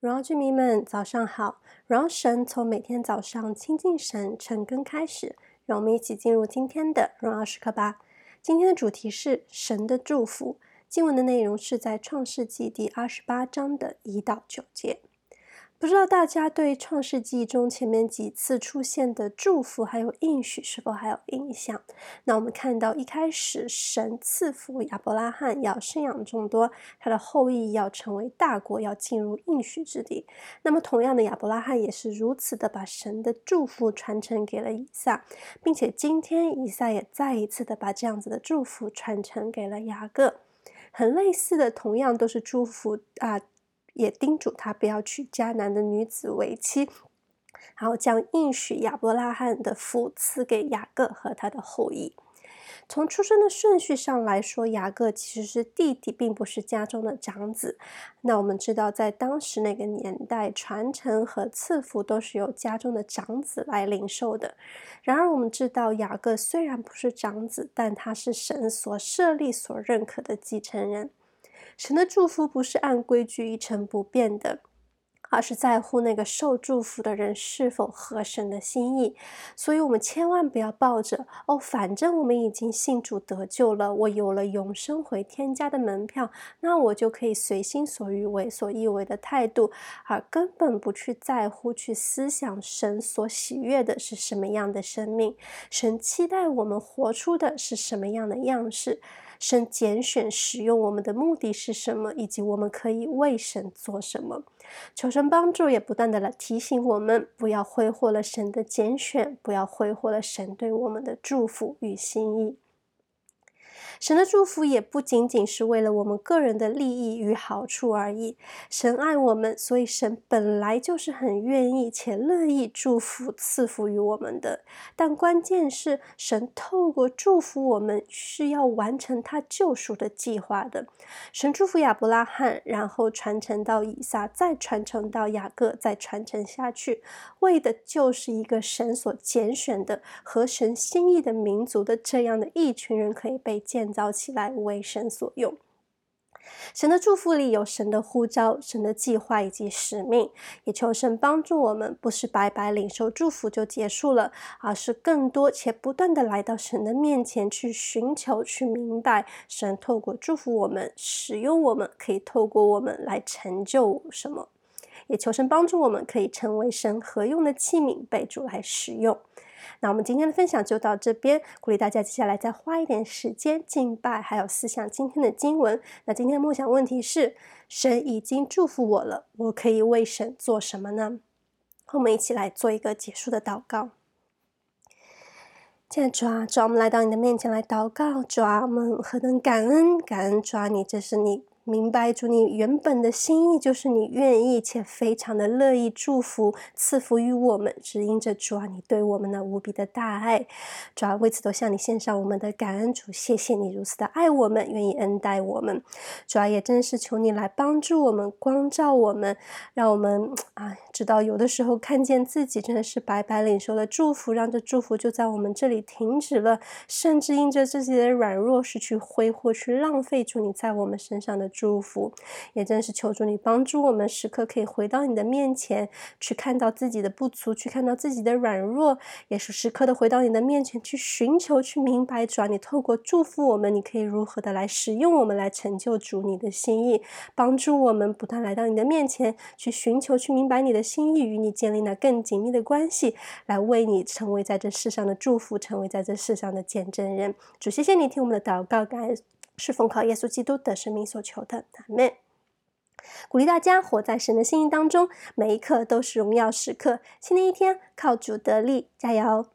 荣耀居民们，早上好！荣耀神从每天早上亲近神、晨更开始，让我们一起进入今天的荣耀时刻吧。今天的主题是神的祝福。经文的内容是在创世纪第二十八章的一到九节。不知道大家对创世纪中前面几次出现的祝福还有应许是否还有印象？那我们看到一开始神赐福亚伯拉罕要生养众多，他的后裔要成为大国，要进入应许之地。那么同样的，亚伯拉罕也是如此的把神的祝福传承给了以撒，并且今天以撒也再一次的把这样子的祝福传承给了雅各。很类似的，同样都是祝福啊。也叮嘱他不要娶迦南的女子为妻，然后将应许亚伯拉罕的福赐给雅各和他的后裔。从出生的顺序上来说，雅各其实是弟弟，并不是家中的长子。那我们知道，在当时那个年代，传承和赐福都是由家中的长子来领受的。然而，我们知道雅各虽然不是长子，但他是神所设立、所认可的继承人。神的祝福不是按规矩一成不变的，而是在乎那个受祝福的人是否合神的心意。所以，我们千万不要抱着“哦，反正我们已经信主得救了，我有了永生回天家的门票，那我就可以随心所欲、为所欲为”的态度，而根本不去在乎、去思想神所喜悦的是什么样的生命，神期待我们活出的是什么样的样式。神拣选使用我们的目的是什么，以及我们可以为神做什么？求神帮助，也不断的来提醒我们，不要挥霍了神的拣选，不要挥霍了神对我们的祝福与心意。神的祝福也不仅仅是为了我们个人的利益与好处而已。神爱我们，所以神本来就是很愿意且乐意祝福赐福于我们的。但关键是，神透过祝福我们，是要完成他救赎的计划的。神祝福亚伯拉罕，然后传承到以撒，再传承到雅各，再传承下去，为的就是一个神所拣选的、合神心意的民族的这样的一群人可以被建造起来为神所用。神的祝福里有神的呼召、神的计划以及使命，也求神帮助我们，不是白白领受祝福就结束了，而是更多且不断的来到神的面前去寻求、去明白神透过祝福我们、使用我们，可以透过我们来成就什么。也求神帮助我们，可以成为神合用的器皿，被主来使用。那我们今天的分享就到这边，鼓励大家接下来再花一点时间敬拜，还有思想今天的经文。那今天的梦想问题是：神已经祝福我了，我可以为神做什么呢？我们一起来做一个结束的祷告。现在主啊，主，我们来到你的面前来祷告，主，我们何等感恩，感恩主啊，你这是你。明白主，你原本的心意就是你愿意且非常的乐意祝福赐福于我们，只因着主啊，你对我们的无比的大爱，主啊，为此都向你献上我们的感恩。主，谢谢你如此的爱我们，愿意恩待我们。主啊，也真是求你来帮助我们，光照我们，让我们啊，知道有的时候看见自己真的是白白领受了祝福，让这祝福就在我们这里停止了，甚至因着自己的软弱是去挥霍、去浪费主你在我们身上的。祝福，也正是求助你帮助我们，时刻可以回到你的面前，去看到自己的不足，去看到自己的软弱，也是时刻的回到你的面前去寻求，去明白主啊，你透过祝福我们，你可以如何的来使用我们，来成就主你的心意，帮助我们不断来到你的面前去寻求，去明白你的心意，与你建立那更紧密的关系，来为你成为在这世上的祝福，成为在这世上的见证人。主，谢谢你听我们的祷告，感恩。是奉靠耶稣基督的生命所求的，阿门。鼓励大家活在神的心意当中，每一刻都是荣耀时刻。新的一天，靠主得力，加油！